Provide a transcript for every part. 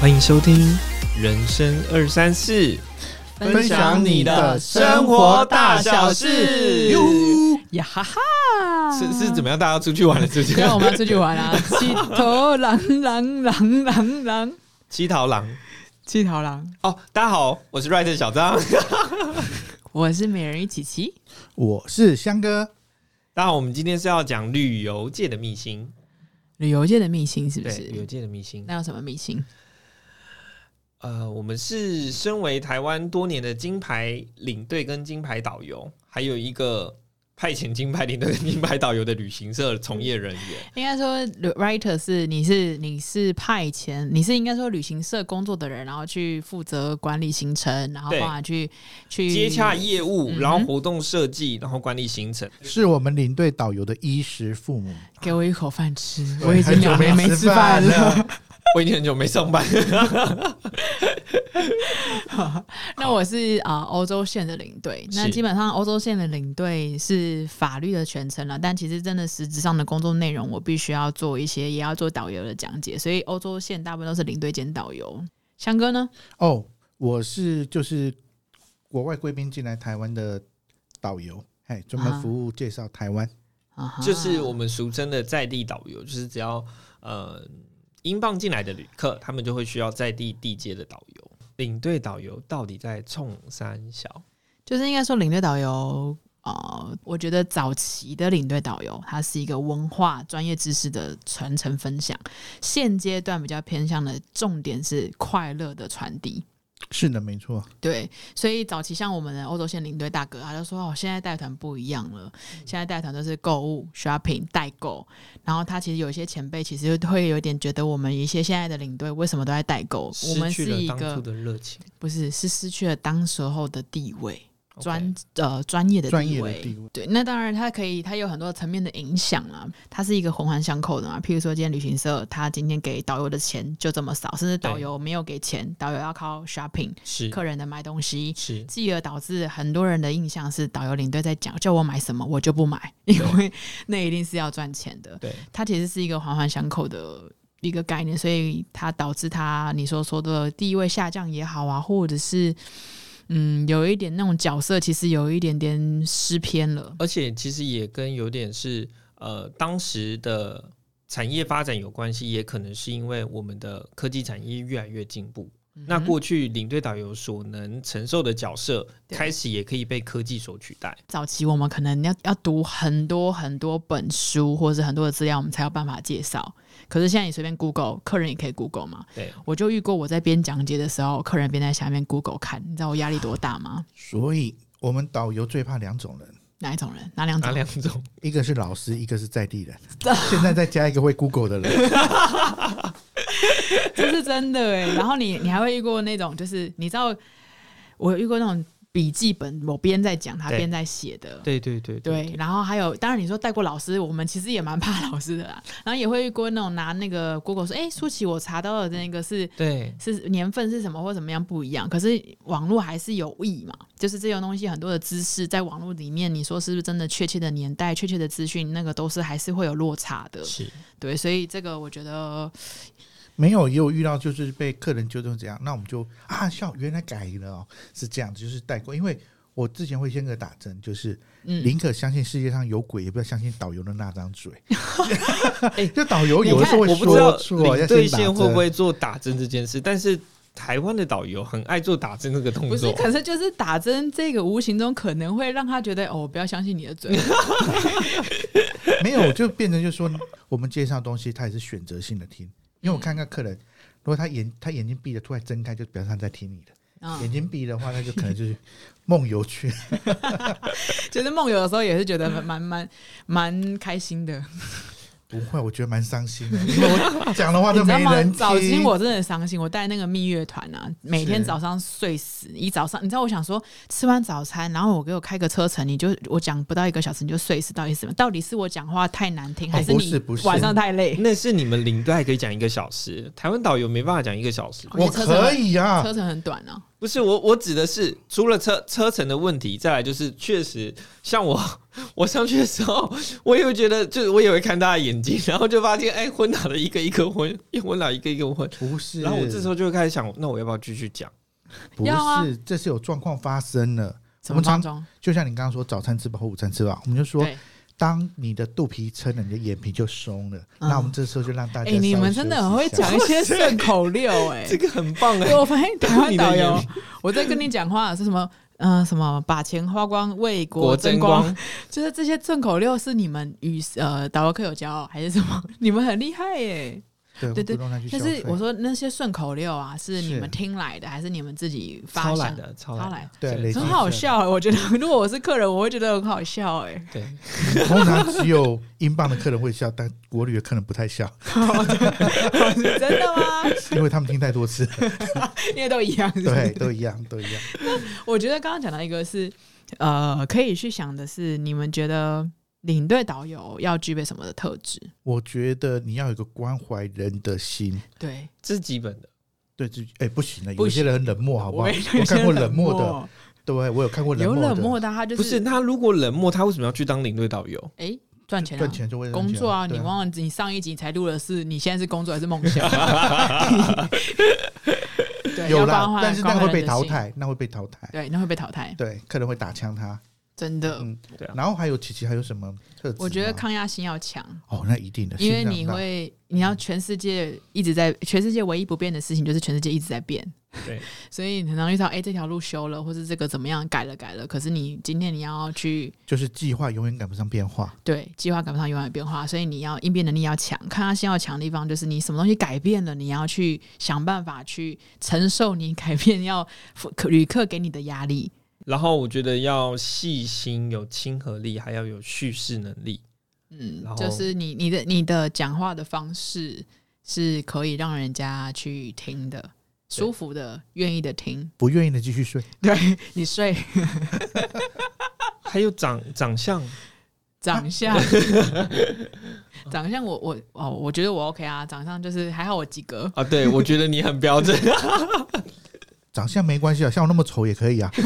欢迎收听《人生二三四》，分享你的生活大小事。哟呀哈哈！是是怎么样？大家出去玩了，是不是？今天我们要出去玩啊！七头狼狼狼狼狼，七头狼七头狼。哦，大家好，我是 Writer 小张。我是美人鱼琪琪。我是香哥，大家好，我们今天是要讲旅游界的秘辛，旅游界的秘辛是不是，旅游？界的秘辛。那有什么秘辛？呃，我们是身为台湾多年的金牌领队跟金牌导游，还有一个派遣金牌领队跟金牌导游的旅行社从业人员。应该说，writer 是你是你是派遣，你是应该说旅行社工作的人，然后去负责管理行程，然后对帮他去去接洽业务，然后活动设计，然后管理行程。是我们领队导游的衣食父母。给我一口饭吃。我已经很久两年没没吃饭了。了我已经很久没上班，那我是啊欧、洲线的领队，那基本上欧洲线的领队是法律的全程了，但其实真的实质上的工作内容，我必须要做一些，也要做导游的讲解，所以欧洲线大部分都是领队兼导游。香哥呢？哦，我是就是国外贵宾进来台湾的导游，哎，专门服务介绍台湾。就是我们俗称的在地导游，就是只要呃英镑进来的旅客，他们就会需要在地地接的导游。领队导游到底在冲三小？就是应该说领队导游。呃，我觉得早期的领队导游，他是一个文化专业知识的传承分享。现阶段比较偏向的重点是快乐的传递。是的，没错。对，所以早期像我们的欧洲线领队大哥，他就说哦，现在带团不一样了，现在带团都是购物、shopping、代购。然后他其实有一些前辈其实会有点觉得我们一些现在的领队为什么都在代购？我们失去是一个了当初的热情。不是是失去了当时候的地位专呃专业的专业的地位。对，那当然，它可以，它有很多层面的影响啊。它是一个环环相扣的嘛。譬如说，今天旅行社他今天给导游的钱就这么少，甚至导游没有给钱，导游要靠 shopping 是客人的买东西，是继而导致很多人的印象是导游领队在讲叫我买什么我就不买，因为 那一定是要赚钱的。对它其实是一个环环相扣的一个概念，所以它导致它你所说的地位下降也好啊，或者是嗯有一点那种角色其实有一点点失偏了。而且其实也跟有点是呃当时的产业发展有关系，也可能是因为我们的科技产业越来越进步。那嗯过去领队导游所能承受的角色，开始也可以被科技所取代。早期我们可能要要读很多很多本书，或者是很多的资料，我们才有办法介绍。可是现在你随便 Google，客人也可以 Google 嘛。对，我就遇过我在边讲解的时候，客人边在下面 Google 看，你知道我压力多大吗？所以我们导游最怕两种人，哪一种人？哪两种？哪两种？一个是老师，一个是在地人。现在再加一个会 Google 的人，这是真的哎。然后你你还会遇过那种，就是你知道，我有遇过那种笔记本，我边在讲，他边在写的。对对对对，然后还有，当然你说带过老师，我们其实也蛮怕老师的啦。然后也会遇过那种拿那个 Google 说，哎，舒淇，我查到的那个是 对是年份是什么或怎么样不一样，可是网络还是有意嘛，就是这种东西很多的知识在网络里面，你说是不是真的确切的年代、确切的资讯，那个都是还是会有落差的。是对，所以这个我觉得没有也有遇到，就是被客人纠正这样，那我们就啊，笑，原来改了哦，是这样子，就是代购。因为我之前会先给打针，就是嗯，宁可相信世界上有鬼，也不要相信导游的那张嘴。哎就导游有的时候会我不知道说错，要领队先打针。线会不会做打针这件事，但是台湾的导游很爱做打针这个动不是，作。可是就是打针这个无形中可能会让他觉得哦，不要相信你的嘴。没有，就变成就是说，我们介绍东西，他也是选择性的听。因为我看看客人，如果他眼他眼睛闭着，突然睁开，就表示他在听你的；嗯，眼睛闭的话，那就可能就是 梦游去。就是梦游的时候也是觉得蛮蛮蛮开心的。不会，我觉得蛮伤心的，因为我讲的话都没人？早期。我真的很伤心，我带那个蜜月团啊，每天早上睡死，一早上你知道我想说吃完早餐，然后我给我开个车程，你就我讲不到一个小时你就睡死，到底是什么？到底是我讲话太难听，哦还是你不是不是晚上太累？那是你们领队还可以讲一个小时，台湾导游没办法讲一个小时。我可以啊车，程很短啊。不是我，我指的是除了车车程的问题，再来就是确实像我，我上去的时候，我也会觉得，就是我也会看大家眼睛，然后就发现，哎，昏倒的一个一个昏，一昏倒一个一个昏。不是，然后我这时候就会开始想，那我要不要继续讲？不要啊是，这是有状况发生了。什么当中？就像你刚刚说，早餐吃饱或午餐吃饱，我们就说，当你的肚皮撑了，你的眼皮就松了。嗯那我们这时候就让大家哎、你们真的很会讲一些顺口溜、哎，这个很棒哎、对，我发现台湾导游我在跟你讲话是什么？嗯、什么把钱花光为国国争争光，光，就是这些顺口溜是你们与呃导游课有骄傲还是什么？你们很厉害耶！对对但是我说那些顺口溜啊，是你是们听来的，还是你们自己发想？超懒的，超超懒懒的，对很好笑、欸，我觉得如果我是客人，我会觉得很好笑哎、对，通常只有英镑的客人会笑，但国旅的客人不太笑，真的吗？因为他们听太多次。因为都一样是是？对，都一样，都一样。我觉得刚刚讲到一个是，呃，可以去想的是，你们觉得领队导游要具备什么的特质？我觉得你要有一个关怀人的心。对，这是基本的。对，自己哎不行了，有些人很冷漠，好不好？我我看过冷漠的，对我有看过有漠的，冷漠的，他就是不是他如果冷漠，他为什么要去当领队导游？哎赚钱啊赚钱就会工作啊！你忘了你上一集才录的是你现在是工作还是梦想？对，有啦要关，怀但是那个会被淘。汰，那会被淘汰。对，那会被淘汰，对，客人会打枪他。真的。嗯，对啊，然后还有琪琪还有什么特质？我觉得抗压性要强，哦，那一定的，因为你会，你要全世界一直在，全世界唯一不变的事情就是全世界一直在变。对，所以你很常遇到，哎、这条路修了，或是这个怎么样改了改了，可是你今天你要去就是计划永远赶不上变化。对计划赶不上永远变化，所以你要应变能力要强，抗压性要强的地方就是你什么东西改变了，你要去想办法去承受你改变要旅客给你的压力。然后我觉得要细心、有亲和力，还要有叙事能力。嗯然，后就是你你的你的讲话的方式是可以让人家去听的，舒服的，愿意的听。不愿意的继续睡，对你睡还有长长相，长相，长相我我哦，我觉得我 OK 啊，长相就是还好我及格。啊，对我觉得你很标准。长相没关系啊，像我那么丑也可以啊。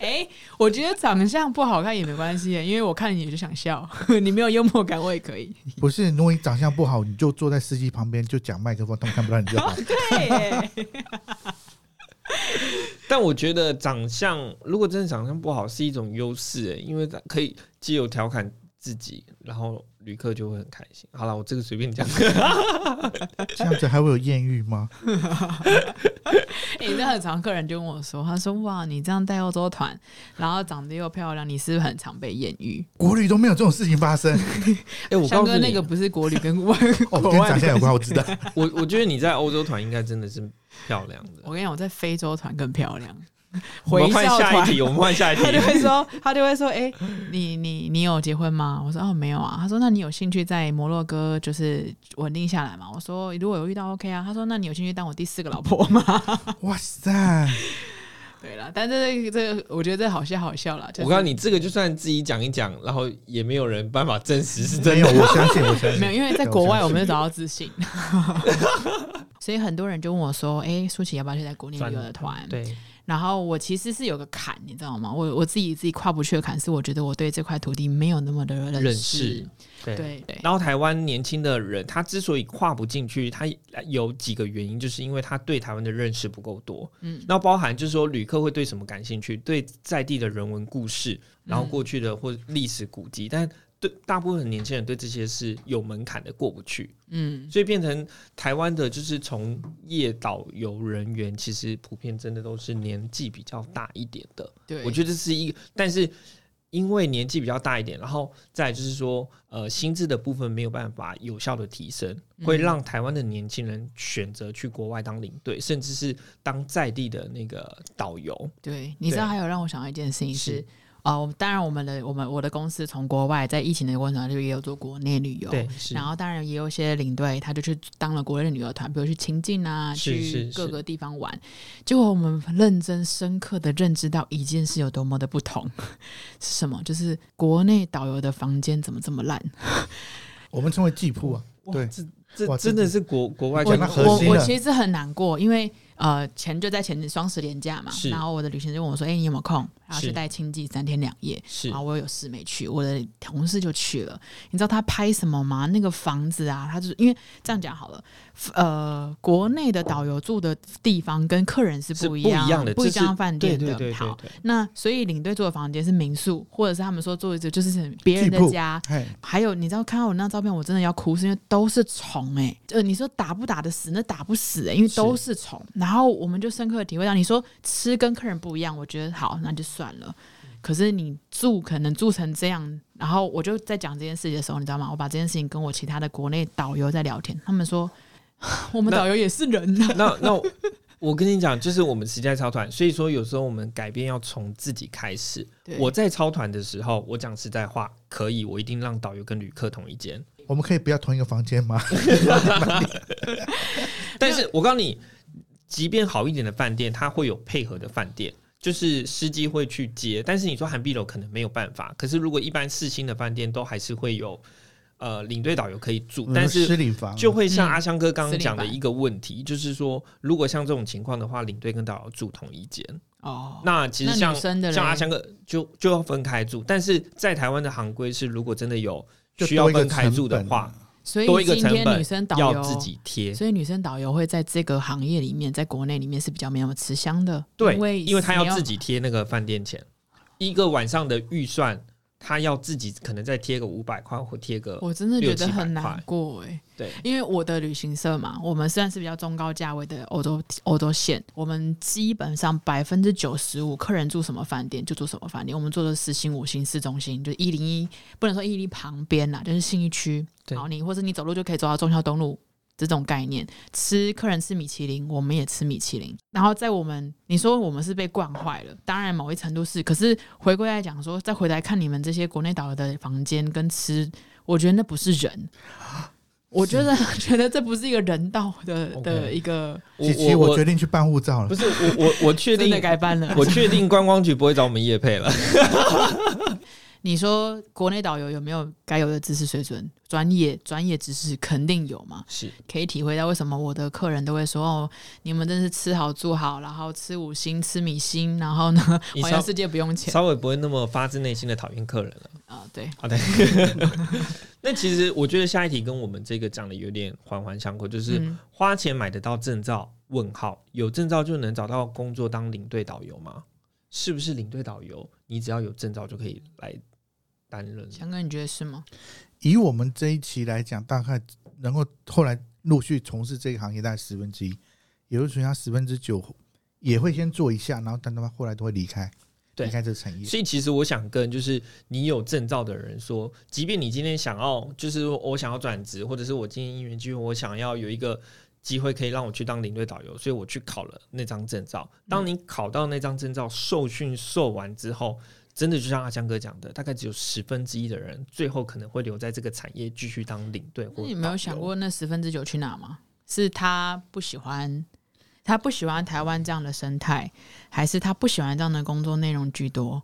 哎、我觉得长相不好看也没关系，因为我看你就想笑，你没有幽默感我也可以。不是，如果你长相不好，你就坐在司机旁边就讲麦克风，他们看不到你就好。对，但我觉得长相，如果真的长相不好，是一种优势诶，因为可以既有调侃自己，然后旅客就会很开心。好了，我这个随便讲。这样子还会有艳遇吗？哎、那很常客人就跟我说，他说哇，你这样带欧洲团，然后长得又漂亮，你是不是很常被艳遇？国旅都没有这种事情发生。哎、我刚哥告诉你，那个不是国旅跟外哦，国外跟长相有关，我知道。我我觉得你在欧洲团应该真的是漂亮的。我跟你讲，我在非洲团更漂亮。我们换下一题，我们换 下一题他。就会说，他就会说，哎、你你你有结婚吗？我说哦没有啊。他说那你有兴趣在摩洛哥就是稳定下来吗？我说如果有遇到 OK 啊。他说那你有兴趣当我第四个老婆吗？哇塞，对了，但这个这个我觉得这好笑好笑了。就是、我告诉你，这个就算自己讲一讲，然后也没有人办法证实是真有，的。我相信，我相信。没有，因为在国外我们找到自信，所以很多人就问我说：“哎、舒淇要不要去在国内旅游的团？”对，然后我其实是有个坎，你知道吗？我我自己自己跨不去的坎是，我觉得我对这块土地没有那么的认认识识。对。对对，然后台湾年轻的人，他之所以跨不进去，他有几个原因，就是因为他对台湾的认识不够多。嗯，那包含就是说，旅客会对什么感兴趣？对在地的人文故事，然后嗯过去的或历史古迹，但对大部分年轻人对这些是有门槛的，过不去。嗯，所以变成台湾的就是从业导游人员，其实普遍真的都是年纪比较大一点的。对，我觉得是一个，但是因为年纪比较大一点，然后再就是说，呃，薪资的部分没有办法有效的提升，嗯会让台湾的年轻人选择去国外当领队，甚至是当在地的那个导游。对，你知道还有让我想到一件事情是是，哦，当然我们的我们我的公司从国外在疫情的过程中就也有做国内旅游，对，是然后当然也有一些领队，他就去当了国内的旅游团，比如去清境啊，去各个地方玩。结果我们认真深刻的认知到一件事有多么的不同，是什么？就是国内导游的房间怎么这么烂？我们称为季铺啊。对哇这真的是国国外我我核心我我其实很难过，因为呃前就在前双十连假嘛，然后我的旅行就问我说：“哎、你有没有空？然后是去带亲戚三天两夜。”是然后我有事没去，我的同事就去了。你知道他拍什么吗？那个房子啊，他就是因为这样讲好了，呃，国内的导游住的地方跟客人是是不一样，不一样的，不一样饭店的。对对对对好，那所以领队住的房间是民宿，或者是他们说住一住就是别人的家。哎，还有，你知道看到我那张照片，我真的要哭，是因为都是虫哎、呃，你说打不打得死？那打不死哎、因为都是虫。然后我们就深刻的体会到，你说吃跟客人不一样，我觉得好，那就算了。可是你住可能住成这样，然后我就在讲这件事情的时候，你知道吗？我把这件事情跟我其他的国内导游在聊天，他们说 我们导游也是人呐、那那我跟你讲，就是我们实在超团，所以说有时候我们改变要从自己开始。我在超团的时候，我讲实在话，可以，我一定让导游跟旅客同一间。我们可以不要同一个房间吗？但是我告诉你，即便好一点的饭店，它会有配合的饭店，就是司机会去接。但是你说韩碧楼可能没有办法，可是如果一般四星的饭店都还是会有呃领队导游可以住，但是就会像嗯阿香哥刚刚讲的一个问题，就是说如果像这种情况的话，领队跟导游住同一间，哦，那其实像像阿香哥就就要分开住，但是在台湾的行规是，如果真的有就需要多一个分开住的话，所以多一个今天成本女生导游要自己贴。所以女生导游会在这个行业里面，在国内里面是比较没有吃香的，对，因为因为他要自己贴那个饭店钱，一个晚上的预算，他要自己可能再贴个五百块或贴个我真的觉得很难过哎、对，因为我的旅行社嘛，我们虽然是比较中高价位的欧洲欧洲线，我们基本上百分之九十五客人住什么饭店就住什么饭店，我们做的四星、五星、市中心，就一零一，不能说一零一旁边啦，就是信义区，然后你或者你走路就可以走到中孝东路。这种概念，吃客人吃米其林，我们也吃米其林。然后在我们，你说我们是被惯坏了，当然某一程度是。可是回归来讲说，再回来看你们这些国内导游的房间跟吃，我觉得那不是人。我觉得觉得这不是一个人道的的一个，我琪琪，我我决定去办护照了不。是我我我确定真的该办了。我确定观光局不会找我们叶配了。你说国内导游有没有该有的知识水准、专业专业知识？肯定有嘛，是可以体会到为什么我的客人都会说哦，你们真是吃好住好，然后吃五星吃米星，然后呢环游世界不用钱稍微不会那么发自内心的讨厌客人了。啊、对，好的，那其实我觉得下一题跟我们这个讲的有点环环相扣，就是嗯花钱买得到证照？问号，有证照就能找到工作当领队导游吗？是不是领队导游，你只要有证照就可以来担任？强哥你觉得是吗？以我们这一期来讲，大概能够后来陆续从事这个行业，大概十分之一，也就是说他十分之九也会先做一下，然后但他们后来都会离开，对离开这个产业。所以其实我想跟就是你有证照的人说，即便你今天想要，就是我想要转职，或者是我今天因缘机会，我想要有一个机会可以让我去当领队导游，所以我去考了那张证照。当你考到那张证照，受训受完之后，真的就像阿江哥讲的，大概只有十分之一的人最后可能会留在这个产业继续当领队或那你没有想过那十分之九去哪吗？是他不喜欢，他不喜欢台湾这样的生态，还是他不喜欢这样的工作内容居多？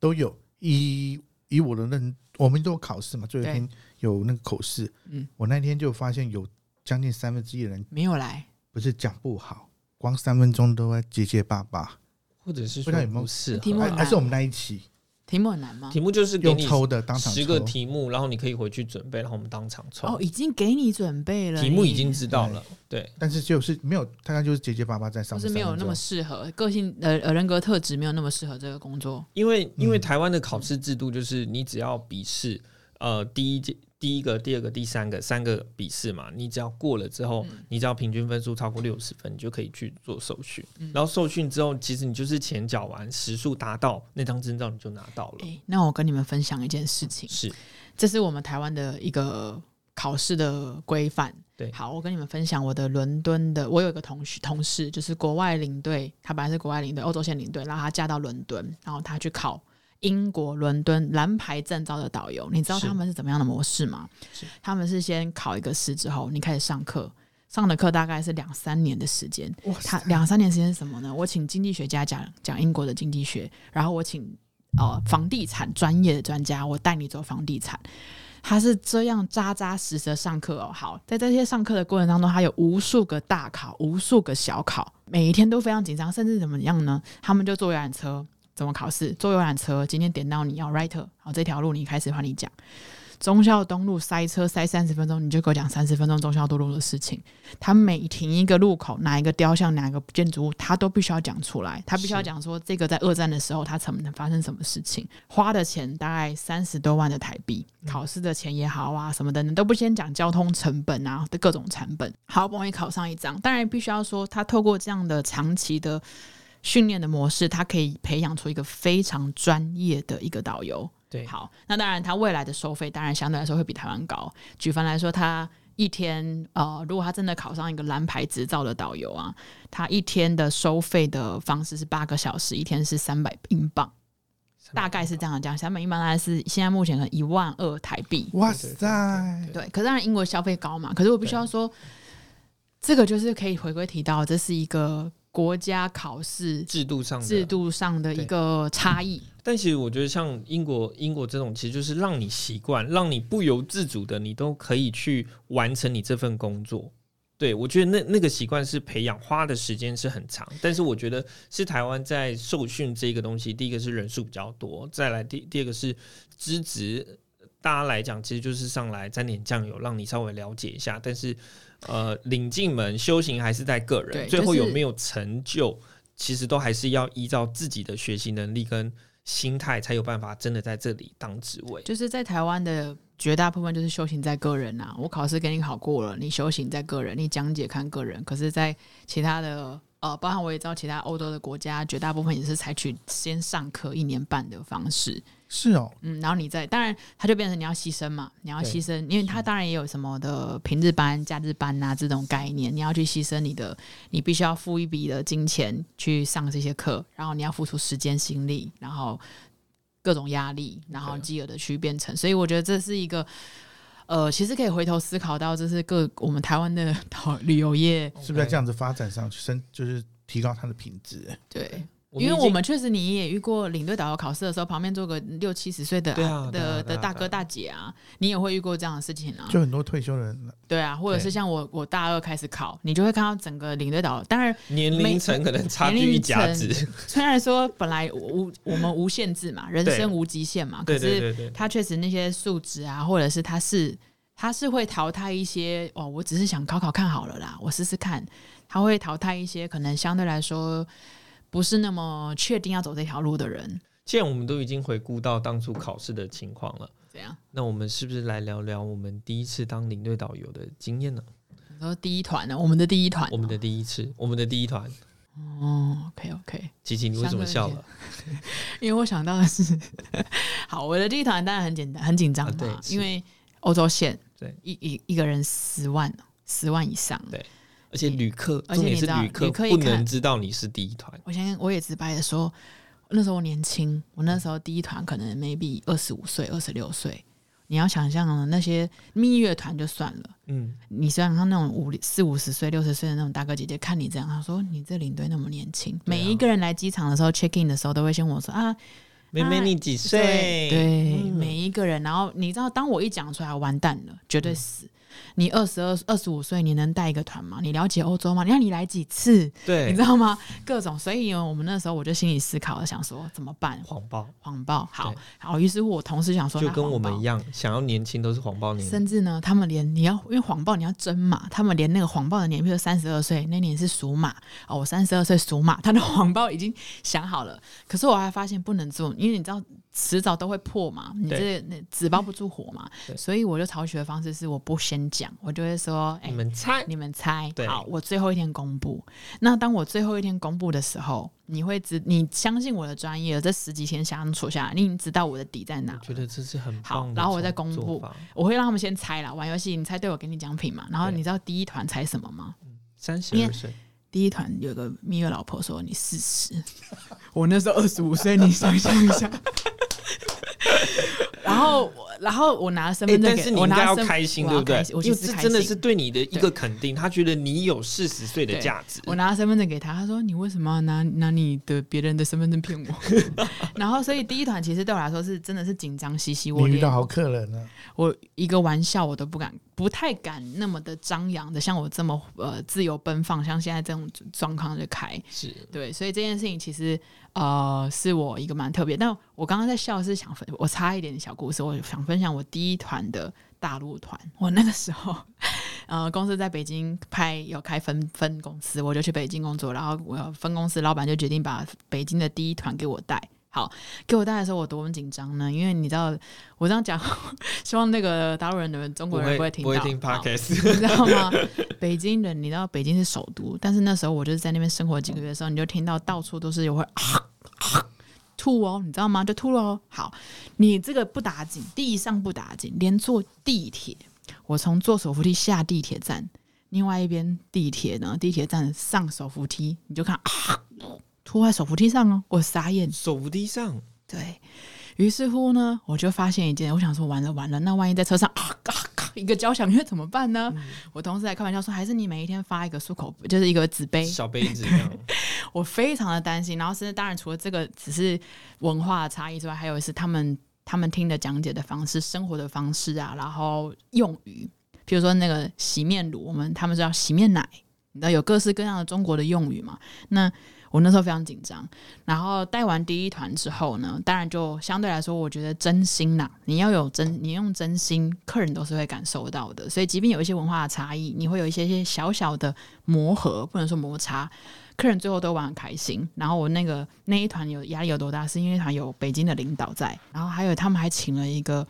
都有。以以我的认，我们都有考试嘛，最后一天有那个口试。嗯，我那天就发现有将近三分之一的人没有来，不是讲不好，光三分钟都在结结巴巴。或者是说不知道有没有事题目很难还还是我们那一期题目很难吗？题目就是给你抽的，当场十个。题目，然后你可以回去准备，然后我们当场抽。哦，已经给你准备了耶，题目已经知道了，对，但是就是没有，大概就是结结巴巴在上面。不是没有那么适合个性呃呃人格特质没有那么适合这个工作。因为因为嗯台湾的考试制度就是你只要笔试，呃，第一届、第一个、第二个、第三个三个笔试嘛，你只要过了之后，你只要平均分数超过六十分，你就可以去做受训。然后受训之后，其实你就是钱缴完，时数达到那张证照你就拿到了。哎、那我跟你们分享一件事情，是这是我们台湾的一个考试的规范。对好，我跟你们分享我的伦敦的，我有一个同学同事，就是国外领队，他本来是国外领队，欧洲线领队，然后他嫁到伦敦，然后他去考英国伦敦蓝牌证照的导游。你知道他们是怎么样的模式吗？他们是先考一个试之后，你开始上课，上的课大概是两三年的时间。哇他，两三年时间是什么呢？我请经济学家讲讲英国的经济学，然后我请呃房地产专业的专家，我带你走房地产。他是这样扎扎实实的上课哦。好，在这些上课的过程当中，他有无数个大考，无数个小考，每一天都非常紧张，甚至怎么样呢？他们就坐游览车，怎么考试？坐游览车，今天点到你要 writer，好，这条路你开始帮你讲。忠孝东路塞车塞三十分钟，你就给我讲三十分钟忠孝东路的事情。他每停一个路口，哪一个雕像，哪个建筑物，他都必须要讲出来。他必须要讲说，这个在二战的时候，他曾能发生什么事情，花的钱大概三十多万的台币，考试的钱也好啊，什么的，你都不先讲交通成本啊的各种成本，好不容易考上一张，当然必须要说，他透过这样的长期的训练的模式，他可以培养出一个非常专业的一个导游。对，好，那当然，他未来的收费当然相对来说会比台湾高。举凡来说，他一天呃，如果他真的考上一个蓝牌执照的导游啊，他一天的收费的方式是八个小时，一天是三百英镑，大概是这样讲。三百英镑大概是现在目前的一万二台币。哇塞！对，可是当然英国消费高嘛，可是我必须要说，这个就是可以回归提到，这是一个国家考试制度上的制度上的一个差异。但其实我觉得，像英国英国这种，其实就是让你习惯，让你不由自主的，你都可以去完成你这份工作。对我觉得那那个习惯是培养，花的时间是很长。但是我觉得是台湾在受训这个东西，第一个是人数比较多，再来第第二个是资质，大家来讲其实就是上来沾点酱油，让你稍微了解一下。但是呃，领进门修行还是在个人，最后有没有成就，其实都还是要依照自己的学习能力跟。心态才有办法真的在这里当职位，就是在台湾的绝大部分就是修行在个人呐。我考试给你考过了，你修行在个人，你讲解看个人。可是，在其他的呃，包含我也知道其他欧洲的国家，绝大部分也是采取先上课一年半的方式。是哦，嗯，然后你再，当然，它就变成你要牺牲嘛，你要牺牲，因为它当然也有什么的平日班、假日班呐这种概念，你要去牺牲你的，你必须要付一笔的金钱去上这些课，然后你要付出时间、心力，然后各种压力，然后继而的去变成，所以我觉得这是一个，呃，其实可以回头思考到，这是各我们台湾的旅游业是不是要这样子发展上去，升就是提高它的品质？对。因为我们确实，你也遇过领队导游考试的时候，旁边坐个六七十岁的的的大哥大姐啊，你也会遇过这样的事情啊。就很多退休人，对啊，或者是像我，我大二开始考，你就会看到整个领队导游，当然年龄层可能差距一甲子。虽然说本来无我们无限制嘛，人生无极限嘛，可是他确实那些素质啊，或者是他是他是会淘汰一些哦，我只是想考考看好了啦，我试试看，他会淘汰一些可能相对来说。不是那么确定要走这条路的人。既然我们都已经回顾到当初考试的情况了，怎样？那我们是不是来聊聊我们第一次当领队导游的经验呢？你说第一团呢？我们的第一团，我们的第一次，我们的第一团。哦，OK OK。琪琪，你为什么笑了？因为我想到的是，好，我的第一团当然很简单，很紧张嘛，因为欧洲线，对，一一一个人十万，十万以上，对。而且旅客，重点是旅客不能知道你是第一团。我先我也直白的说，那时候我年轻，我那时候第一团可能 maybe 二十五岁、二十六岁。你要想象那些蜜月团就算了，嗯，你想想那种五四五十岁、六十岁的那种大哥姐姐，看你这样，他说你这领队那么年轻，每一个人来机场的时候 check in 的时候，都会先问我说啊，妹妹你几岁？对，每一个人，然后你知道，当我一讲出来，完蛋了，绝对死。你二十二、二十五岁，你能带一个团吗？你了解欧洲吗？你看你来几次？对，你知道吗？各种，所以我们那时候我就心里思考了，想说怎么办？谎报，谎报，好好。于是乎，我同事想说，就跟我们一样，想要年轻都是谎报年，甚至呢，他们连你要因为谎报你要真嘛，他们连那个谎报的年，比如三十二岁那年是属马哦，我三十二岁属马，他的谎报已经想好了。可是我还发现不能做，因为你知道。迟早都会破嘛，你这那纸包不住火嘛，所以我就采取的方式是我不先讲，我就会说，你们猜，你们猜，好，我最后一天公布。那当我最后一天公布的时候，你会知，你相信我的专业，这十几天相处下来，你已经知道我的底在哪。觉得这是很好，然后我再公布，我会让他们先猜了，玩游戏，你猜对，我给你奖品嘛。然后你知道第一团猜什么吗？三十二岁。第一团有个蜜月老婆说你四十，我那时候二十五岁，你想象一下。然后，然后我拿了身哎、份证给，但是你应该要我拿身开心，对不对我要开心？我因为其实开心这真的是对你的一个肯定，他觉得你有四十岁的价值。我拿了身份证给他，他说：“你为什么要拿拿你的别人的身份证骗我？” 然后，所以第一团其实对我来说是真的是紧张兮兮。我遇到好客人了，我一个玩笑我都不敢，不太敢那么的张扬的，像我这么呃自由奔放，像现在这种状况就开。是对，所以这件事情其实呃是我一个蛮特别。但我刚刚在笑是想分，我插一点小故事，我想分享我第一团的大陆团。我那个时候 呃公司在北京拍有开分分公司，我就去北京工作，然后我分公司老板就决定把北京的第一团给我带。好，给我带的时候我多么紧张呢？因为你知道，我这样讲，希望那个大陆人的中国人不会听到。不会听 你知道吗？北京人，你知道北京是首都，但是那时候我就是在那边生活几个月的时候，你就听到到处都是有会啊 啊吐哦，你知道吗？就吐了哦。好，你这个不打紧，地上不打紧，连坐地铁，我从坐手扶梯下地铁站，另外一边地铁呢，地铁站上手扶梯，你就看啊，吐在手扶梯上哦，我傻眼。手扶梯上对于是乎呢，我就发现一件，我想说完了完了，那万一在车上啊啊啊一个交响乐怎么办呢？我同事还开玩笑说，还是你每一天发一个漱口，就是一个纸杯。小杯子 我非常的担心，然后甚至当然除了这个只是文化的差异之外，还有是他们他们听的讲解的方式、生活的方式啊，然后用语，比如说那个洗面乳，我们他们知道洗面奶，你知道有各式各样的中国的用语嘛？那我那时候非常紧张，然后带完第一团之后呢，当然就相对来说，我觉得真心呐，你要有真，你用真心，客人都是会感受到的。所以，即便有一些文化的差异，你会有一些些小小的磨合，不能说摩擦，客人最后都玩很开心。然后我那个那一团有压力有多大，是因为团有北京的领导在，然后还有他们还请了一个。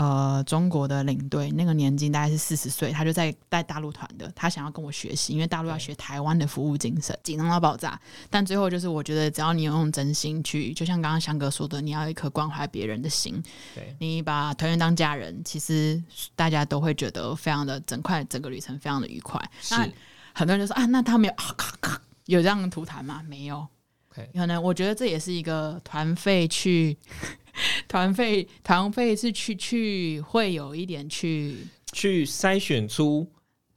呃，中国的领队那个年纪大概是四十岁，他就在带大陆团的，他想要跟我学习，因为大陆要学台湾的服务精神，紧张到爆炸。但最后就是，我觉得只要你用真心去，就像刚刚翔哥说的，你要一颗关怀别人的心，对，你把团员当家人，其实大家都会觉得非常的整块整个旅程非常的愉快。那很多人就说啊，那他们有啊咔咔有这样的图谈吗？没有。可能我觉得这也是一个团费去团费团费是去去会有一点去去筛选出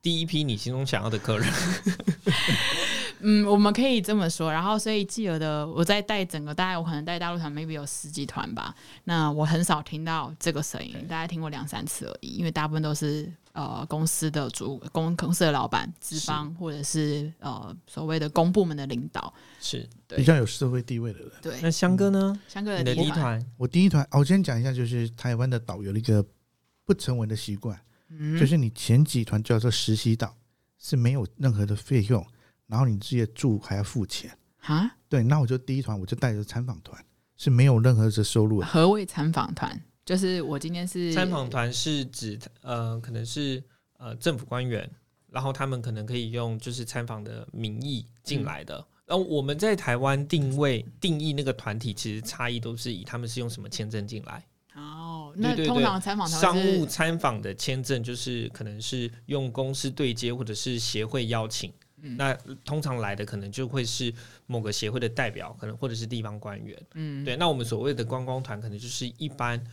第一批你心中想要的客人。嗯，我们可以这么说。然后，所以继而的，我在带整个大概我可能带大陆团 maybe 有十几团吧。那我很少听到这个声音，大概听过两三次而已，因为大部分都是呃公司的主公公司的老板、资方或者是呃所谓的公部门的领导。是，对比较有社会地位的人。对，那香哥呢？香哥你的第一团，我第一团，哦我先讲一下，就是台湾的导游的一个不成文的习惯，嗯就是你前几团叫做实习导，是没有任何的费用，然后你自己的住还要付钱。啊，对，那我就第一团我就带着参访团，是没有任何的收入的。何谓参访团？就是我今天是参访团是指呃，可能是呃政府官员，然后他们可能可以用就是参访的名义进来的。然后我们在台湾定位定义那个团体，其实差异都是以他们是用什么签证进来。哦，那通常参访团商务参访的签证就是可能是用公司对接或者是协会邀请。嗯那通常来的可能就会是某个协会的代表，可能或者是地方官员。嗯，对，那我们所谓的观光团，可能就是一般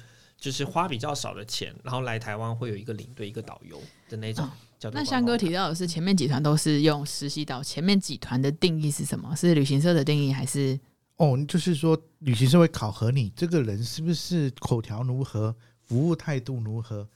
就是花比较少的钱，然后来台湾会有一个领队、一个导游的那种。那香哥提到的是前面几团都是用实习导，前面几团的定义是什么？是旅行社的定义还是？哦，就是说旅行社会考核你这个人是不是口条如何，服务态度如何，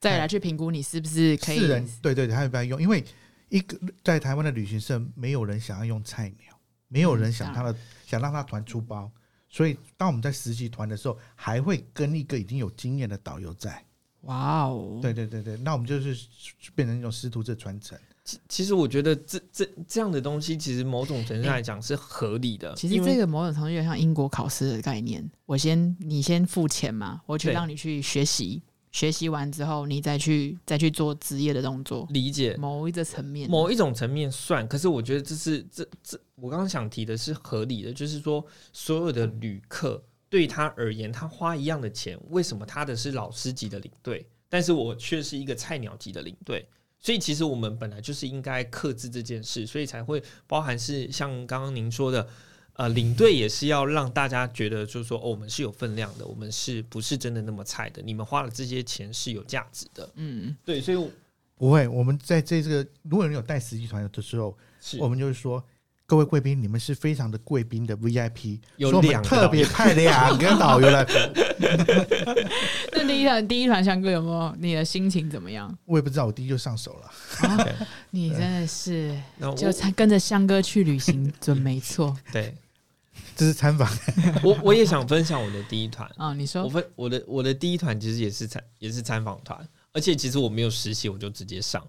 再来去评估你是不是可以是人对对对，他要不要用？因为一个在台湾的旅行社，没有人想要用菜鸟，没有人想他的、想让他团出包，所以当我们在实习团的时候，还会跟一个已经有经验的导游在。哇哦，对对对对，那我们就是变成一种师徒制传承。其其实我觉得这这这样的东西，其实某种程度上来讲是合理的。其实这个某种程度有点像英国考试的概念，我先你先付钱嘛，我去让你去学习，学习完之后你再去再去做职业的动作，理解。某一个层面，某一种层面算，可是我觉得这是这这我刚刚想提的是合理的，就是说所有的旅客对他而言，他花一样的钱，为什么他的是老师级的领队，但是我却是一个菜鸟级的领队？所以其实我们本来就是应该克制这件事，所以才会包含是像刚刚您说的，呃，领队也是要让大家觉得，就是说，哦，我们是有分量的，我们是不是真的那么菜的？你们花了这些钱是有价值的。嗯，对，所以我不会，我们在这这个如果人有带实际团的时候，我们就是说。各位贵宾，你们是非常的贵宾的 VIP，有两特别派两个导游来。那第一团第一团香哥有没有你的心情怎么样？我也不知道，我第一就上手了。啊，你真的是那我就参跟着香哥去旅行，准没错对这是参访，我我也想分享我的第一团。啊！你说我分我的我的第一团其实也是参也是参访团，而且其实我没有实习，我就直接上。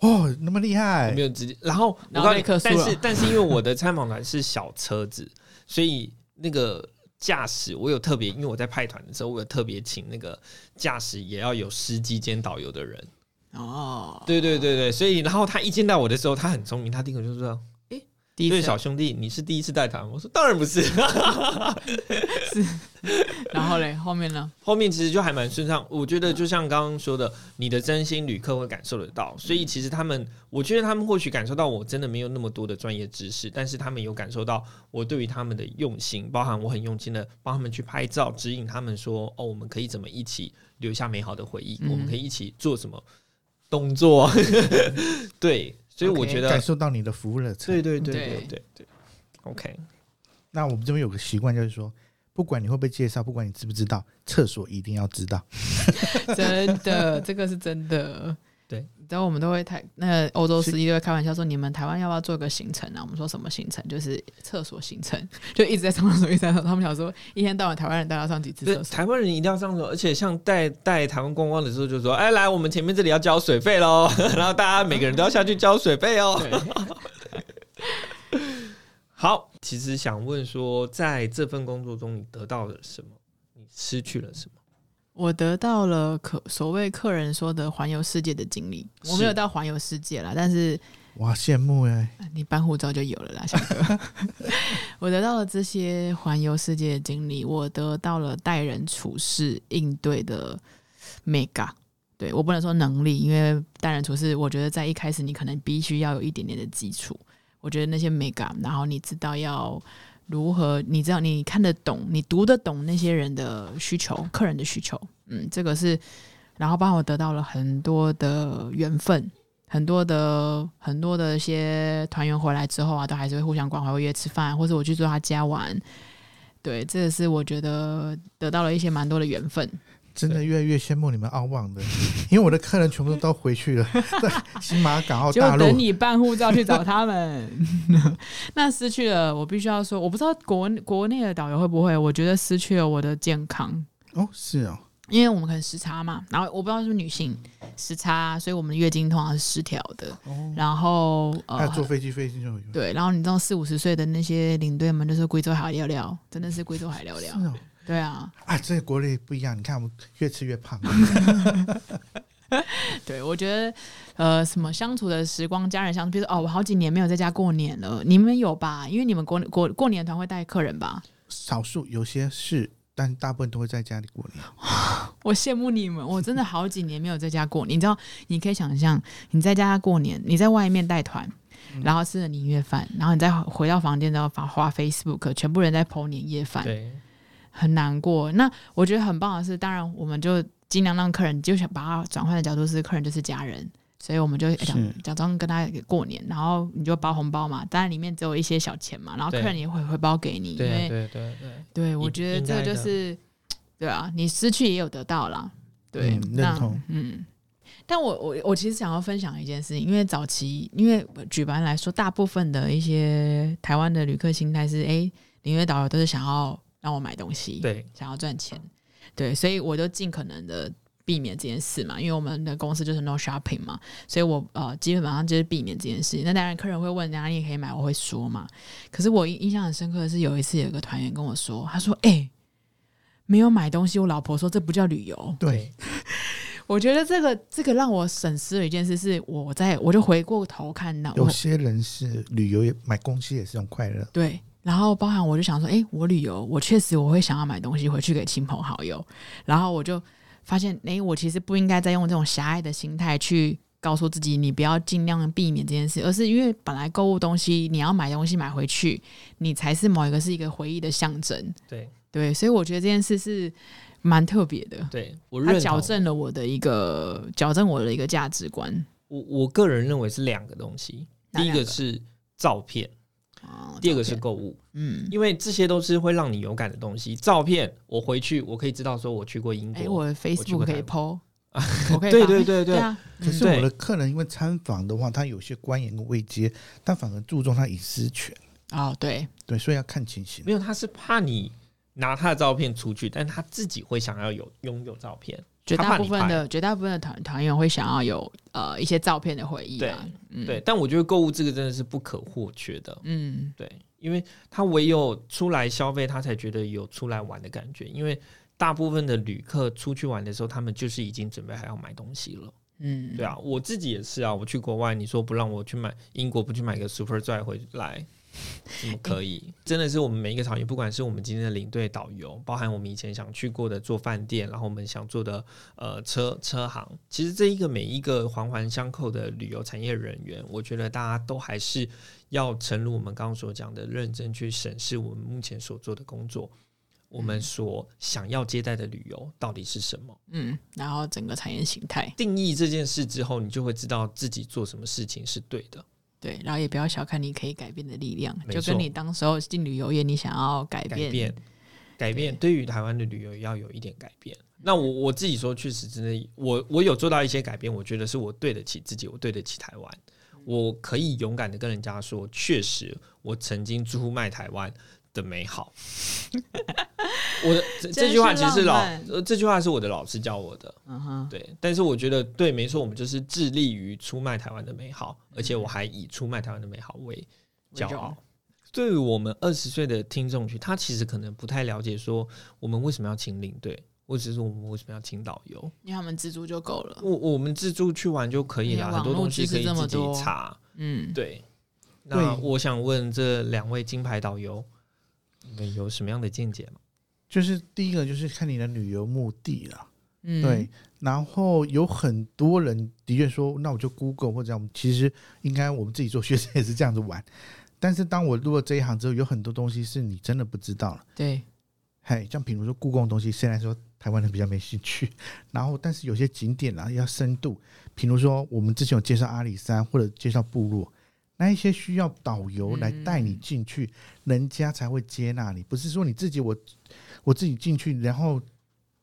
哦，那么厉我害没，有直接，然后我然后告诉你但是 但是因为我的参访团是小车子，所以那个驾驶我有特别，因为我在派团的时候，我有特别请那个驾驶也要有司机兼导游的人。哦，对对对对，所以然后他一见到我的时候，他很聪明，他第一个就说：“对，第一次小兄弟，你是第一次带团？”我说：“当然不 是。然后嘞，后面呢？” 后面其实就还蛮顺畅，我觉得就像刚刚说的，你的真心旅客会感受得到，所以其实他们，我觉得他们或许感受到我真的没有那么多的专业知识，但是他们有感受到我对于他们的用心，包含我很用心的帮他们去拍照，指引他们说，哦，我们可以怎么一起留下美好的回忆，嗯我们可以一起做什么动作，对，所以我觉得感受到你的服务热忱。对对对对对对对，OK，那我们这边有个习惯，就是说，不管你会不会介绍，不管你知不知道，厕所一定要知道。真的，这个是真的。对，然后我们都会台那个欧洲司机都会开玩笑说，你们台湾要不要做个行程啊？我们说什么行程？就是厕所行程，就一直在上厕所，一直在上。他们想说，一天到晚台湾人都要上几次厕，所。台湾人一定要上厕所，而且像带带台湾观光的时候，就说：“哎，来，我们前面这里要交水费喽。”然后大家每个人都要下去交水费哦。好，其实想问说，在这份工作中，你得到了什么？你失去了什么？我得到了客所谓客人说的环游世界的经历，我没有到环游世界啦，但是哇，羡慕哎！你办护照就有了啦，小哥。我得到了这些环游世界的经历，我得到了待人处事应对的 mega。对我不能说能力，因为待人处事，我觉得在一开始你可能必须要有一点点的基础。我觉得那些 mega，然后你知道要如何，你知道你看得懂，你读得懂那些人的需求，客人的需求。嗯，这个是，然后帮我得到了很多的缘分。很多的很多的一些团员回来之后啊，都还是会互相关怀，会约吃饭，或者我去住他家玩。对，这个是我觉得得到了一些蛮多的缘分。真的越来越羡慕你们澳网的，因为我的客人全部都回去了，在新马港澳就大陆等。你办护照去找他们。那失去了，我必须要说，我不知道国国内的导游会不会，我觉得失去了我的健康。哦，是哦，因为我们可能时差嘛，然后我不知道是不是女性时差，所以我们的月经通常是失调的。哦，然后呃，坐飞机，飞机就有。对，然后你知道四五十岁的那些领队们，就是贵州海聊聊，真的是贵州海聊聊是。哦，对啊，啊，这个国内不一样，你看我们越吃越胖。对我觉得呃，什么相处的时光，家人相处，比如说哦，我好几年没有在家过年了，你们有吧？因为你们过过过年团会带客人吧？少数有些是，但大部分都会在家里过年。我羡慕你们，我真的好几年没有在家过年。你知道，你可以想象你在家过年，你在外面带团，然后吃了年夜饭，然后你再回到房间然后发花 Facebook，全部人在 PO 年夜饭，对，很难过。那我觉得很棒的是，当然我们就尽量让客人，就想把它转换的角度是，客人就是家人。所以我们就假假装跟他过年，然后你就包红包嘛，当然里面只有一些小钱嘛，然后客人也会回包给你，因对为对对对，对，我觉得这个就是，对啊，你失去也有得到啦，对，嗯那认同嗯。但我我我其实想要分享一件事情，因为早期因为举办来说，大部分的一些台湾的旅客心态是，哎，领队导游都是想要让我买东西，对想要赚钱，对，所以我就尽可能的避免这件事嘛，因为我们的公司就是 no shopping 嘛，所以我呃基本上就是避免这件事。那当然，客人会问哪里可以买，我会说嘛。可是我印印象很深刻的是，有一次有一个团员跟我说，他说：“哎、没有买东西。”我老婆说：“这不叫旅游。对，” 我觉得这个这个让我省思了一件事，是我在我就回过头看到有些人是旅游也买东西也是一种快乐。对，然后包含我就想说，哎、我旅游，我确实我会想要买东西回去给亲朋好友，然后我就发现，哎、我其实不应该再用这种狭隘的心态去告诉自己你不要尽量避免这件事，而是因为本来购物东西你要买东西买回去，你才是某一个是一个回忆的象征。对对，所以我觉得这件事是蛮特别的，对，我它矫。正了我的一个矫正我的一个价值观。我我个人认为是两个东西，第一个是照片，哦第二个是购物，嗯，因为这些都是会让你有感的东西。照片我回去我可以知道说我去过英哎、国，我的 Facebook PO，我可以对对对对，对可是我的客人因为参访的话，他有些官员跟未接，他反而注重他隐私权，哦对，对，所以要看情形。没。有，他是怕你拿他的照片出去，但他自己会想要有拥有照片，绝大部分的绝大部分的团团员会想要有呃一些照片的回忆啊，嗯对，但我觉得购物这个真的是不可或缺的，嗯，对，因为他唯有出来消费，他才觉得有出来玩的感觉。因为大部分的旅客出去玩的时候，他们就是已经准备还要买东西了。嗯，对啊，我自己也是啊，我去国外，你说不让我去买英国，不去买个 Super Dry 回来，怎么 可以？真的是我们每一个产业，不管是我们今天的领队导游，包含我们以前想去过的做饭店，然后我们想做的呃车车行，其实这一个每一个环环相扣的旅游产业人员，我觉得大家都还是要诚如我们刚刚所讲的，认真去审视我们目前所做的工作。我们所想要接待的旅游到底是什么？嗯，然后整个产业形态，定义这件事之后，你就会知道自己做什么事情是对的。对，然后也不要小看你可以改变的力量，就跟你当时候进旅游业，你想要改变，改变，改变，对。于台湾的旅游要有一点改变。那我我自己说，确实真的，我我有做到一些改变，我觉得是我对得起自己，我对得起台湾，我可以勇敢的跟人家说，确实我曾经出卖台湾的美好。我的这这句话其实是老这句话是我的老师教我的，嗯哼，对，但是我觉得对，没错，我们就是致力于出卖台湾的美好，而且我还以出卖台湾的美好为骄傲。对于我们二十岁的听众群，他其实可能不太了解，说我们为什么要请领队，或者是我们为什么要请导游。因为他们自助就够了，我我们自助去玩就可以了，很多东西可以自己查。嗯，对，那我想问这两位金牌导游，有什么样的见解吗？就是第一个就是看你的旅游目的了，嗯，对，然后有很多人的确说，那我就 Google 或者我们，其实应该我们自己做学生也是这样子玩。但是当我入了这一行之后，有很多东西是你真的不知道了。对，嘿，像比如说故宫的东西，虽然说台湾人比较没兴趣，然后但是有些景点啊要深度，比如说我们之前有介绍阿里山或者介绍部落，那一些需要导游来带你进去，人家才会接纳你，不是说你自己我我自己进去，然后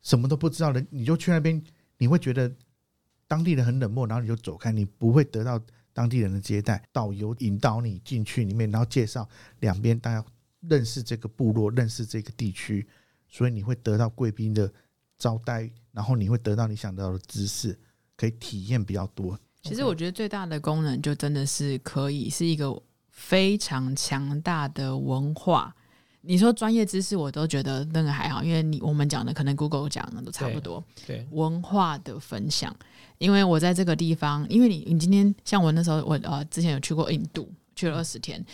什么都不知道人你就去那边，你会觉得当地人很冷漠，然后你就走开，你不会得到当地人的接待。导游引导你进去里面，然后介绍两边大家认识这个部落，认识这个地区，所以你会得到贵宾的招待，然后你会得到你想到的知识，可以体验比较多。其实我觉得最大的功能就真的是可以是一个非常强大的文化。你说专业知识，我都觉得那个还好，因为你我们讲的可能 Google 讲的都差不多。对，文化的分享，因为我在这个地方，因为你你今天像我那时候，我呃之前有去过印度，去了二十天。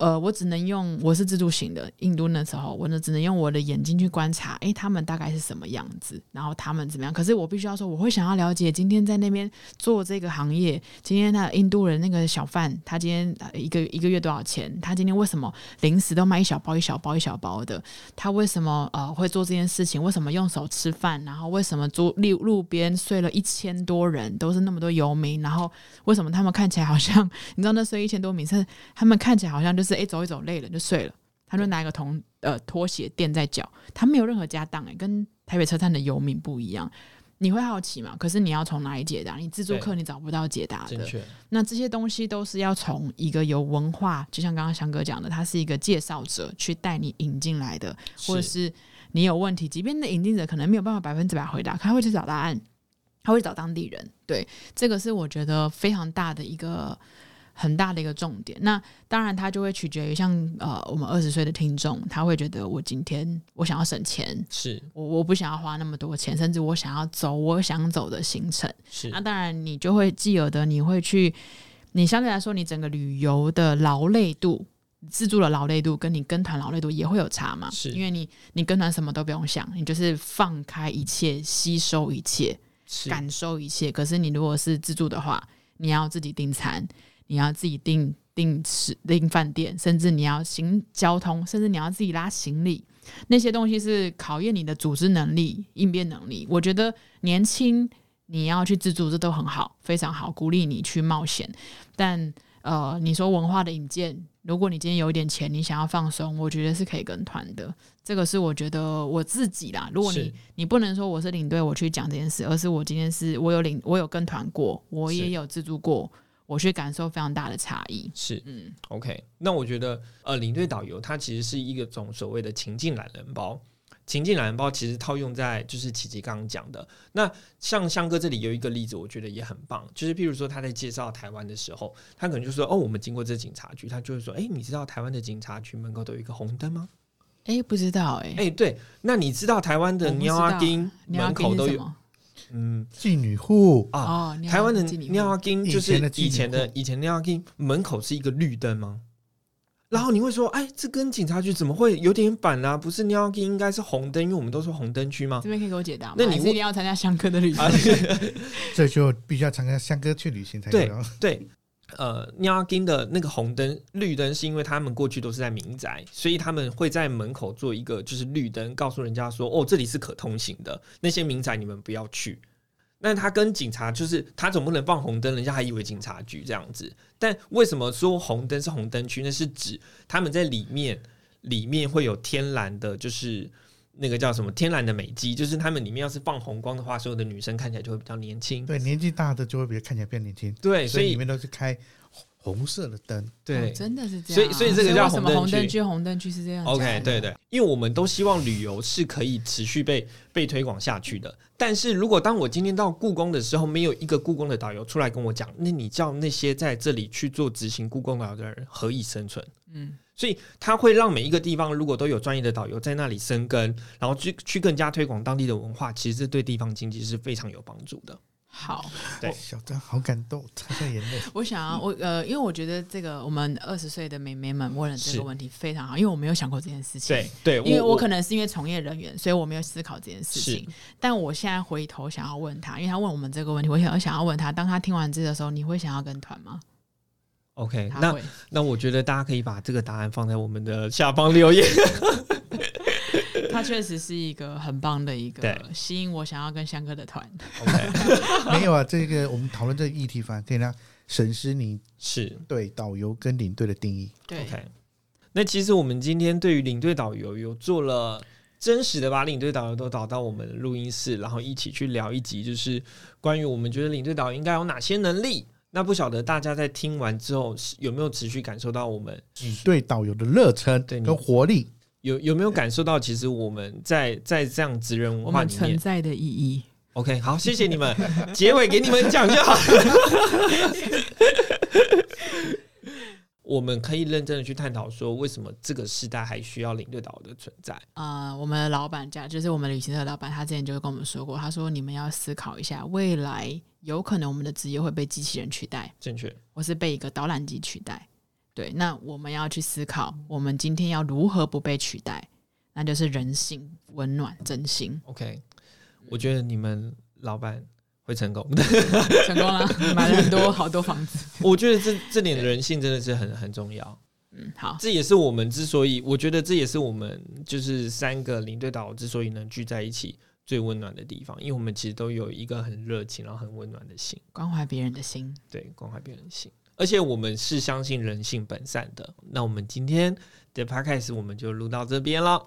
呃，我只能用我是自助型的，印度那时候我呢只能用我的眼睛去观察，诶，他们大概是什么样子，然后他们怎么样。可是我必须要说，我会想要了解今天在那边做这个行业，今天他印度人那个小贩，他今天一个一个月多少钱？他今天为什么零食都卖一小包一小包一小包的？他为什么呃会做这件事情？为什么用手吃饭？然后为什么路路路边睡了一千多人，都是那么多游民？然后为什么他们看起来好像，你知道那睡一千多名是他们看起来好像就是哎走一走累了就睡了，他就拿一个同呃拖鞋垫在脚，他没有任何家当哎，跟台北车站的游民不一样。你会好奇嘛？可是你要从哪里解答？你自助客你找不到解答的。那这些东西都是要从一个有文化，就像刚刚翔哥讲的，他是一个介绍者去带你引进来的，或者是你有问题，即便那引进者可能没有办法百分之百回答，他会去找答案，他会找当地人。对，这个是我觉得非常大的一个很大的一个重点。那当然，它就会取决于像呃我们二十岁的听众，他会觉得我今天我想要省钱，是我我不想要花那么多钱，甚至我想要走我想走的行程。是那当然，你就会既有的，你会去，你相对来说，你整个旅游的劳累度、自助的劳累度，跟你跟团劳累度也会有差嘛？是因为你你跟团什么都不用想，你就是放开一切，吸收一切。感受一切。可是你如果是自助的话，你要自己订餐，你要自己订订吃订饭店，甚至你要行交通，甚至你要自己拉行李，那些东西是考验你的组织能力、应变能力。我觉得年轻你要去自助，这都很好，非常好，鼓励你去冒险。但呃，你说文化的引荐，如果你今天有一点钱，你想要放松，我觉得是可以跟团的。这个是我觉得我自己啦。如果你你不能说我是领队，我去讲这件事，而是我今天是我有领，我有跟团过，我也有自助过，我去感受非常大的差异。是嗯，OK，那我觉得呃，领队导游他其实是一个种所谓的情境懒人包。情境懒人包其实套用在就是琪琪刚刚讲的，那像香哥这里有一个例子，我觉得也很棒，就是譬如说他在介绍台湾的时候，他可能就说哦，我们经过这警察局，他就会说，哎，你知道台湾的警察局门口都有一个红灯吗？哎、不知道哎、哎，对，那你知道台湾的我不知尿阿丁门口都有？嗯妓女户啊，哦，台湾的尿阿丁就以前是的以前的户以前尿尿金门口是一个绿灯吗？然后你会说，哎，这跟警察局怎么会有点反啊？不是尿阿丁应该是红灯，因为我们都说红灯区吗？这边可以给我解答吗？那你是一定要参加香哥的旅行？啊，这就必须要参加香哥去旅行才对有。对，呃，尿阿丁的那个红灯、绿灯，是因为他们过去都是在民宅，所以他们会在门口做一个就是绿灯，告诉人家说，哦，这里是可通行的，那些民宅你们不要去。那他跟警察就是他总不能放红灯，人家还以为警察局这样子。但为什么说红灯是红灯区？那是指他们在里面里面会有天然的，就是那个叫什么天然的美肌，就是他们里面要是放红光的话，所有的女生看起来就会比较年轻。对，年纪大的就会比较看起来变年轻，对，所以所以里面都是开红色的灯。对哦，真的是这样啊、所以所以这个叫什么红灯区红灯区？红灯区是这样。OK，对对，因为我们都希望旅游是可以持续被被推广下去的。但是如果当我今天到故宫的时候，没有一个故宫的导游出来跟我讲，那你叫那些在这里去做执行故宫导游的人何以生存？嗯，所以他会让每一个地方如果都有专业的导游在那里生根，然后去去更加推广当地的文化，其实这对地方经济是非常有帮助的。好，对哦小张好感动，擦下眼泪。我想要我呃，因为我觉得这个我们二十岁的妹妹们问了这个问题非常好，因为我没有想过这件事情。对对，因为我我可能是因为从业人员，所以我没有思考这件事情。但我现在回头想要问他，因为他问我们这个问题，我想想要问他，当他听完这的时候，你会想要跟团吗？OK，那。那我觉得大家可以把这个答案放在我们的下方留言。他确实是一个很棒的一个吸引我想要跟香哥的团。OK，没有啊，这个我们讨论这个议题，反而可以让审视你是对导游跟领队的定义。对 OK，那其实我们今天对于领队导游有做了真实的把领队导游都导到我们的录音室，然后一起去聊一集，就是关于我们觉得领队导游应该有哪些能力。那不晓得大家在听完之后是有没有持续感受到我们你对导游的热忱对你跟活力，有有没有感受到，其实我们在在这样职人我们文化里面存在的意义。，OK，好，谢谢你们，结尾给你们讲就好。我们可以认真的去探讨说，为什么这个时代还需要领队导的存在？呃，我们的老板家就是我们旅行社的老板，他之前就跟我们说过，他说你们要思考一下，未来有可能我们的职业会被机器人取代，正确，或是被一个导览机取代。对，那我们要去思考，我们今天要如何不被取代？那就是人性、温暖、真心。OK，我觉得你们老板会成功的。成功了，买了很多好多房子。我觉得这这点人性真的是很很重要。嗯，好，这也是我们之所以，我觉得这也是我们就是三个领队导之所以能聚在一起最温暖的地方，因为我们其实都有一个很热情然后很温暖的心，关怀别人的心。对，关怀别人的心。而且我们是相信人性本善的。那我们今天的 podcast 我们就录到这边了。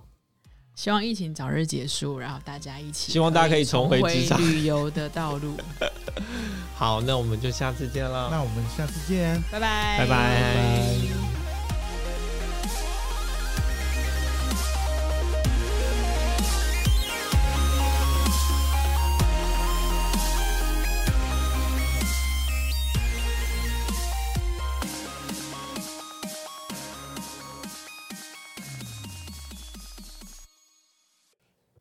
希望疫情早日结束，然后大家一起，希望大家可以重回职场旅游的道路。好，那我们就下次见了，那我们下次见。拜拜，拜拜。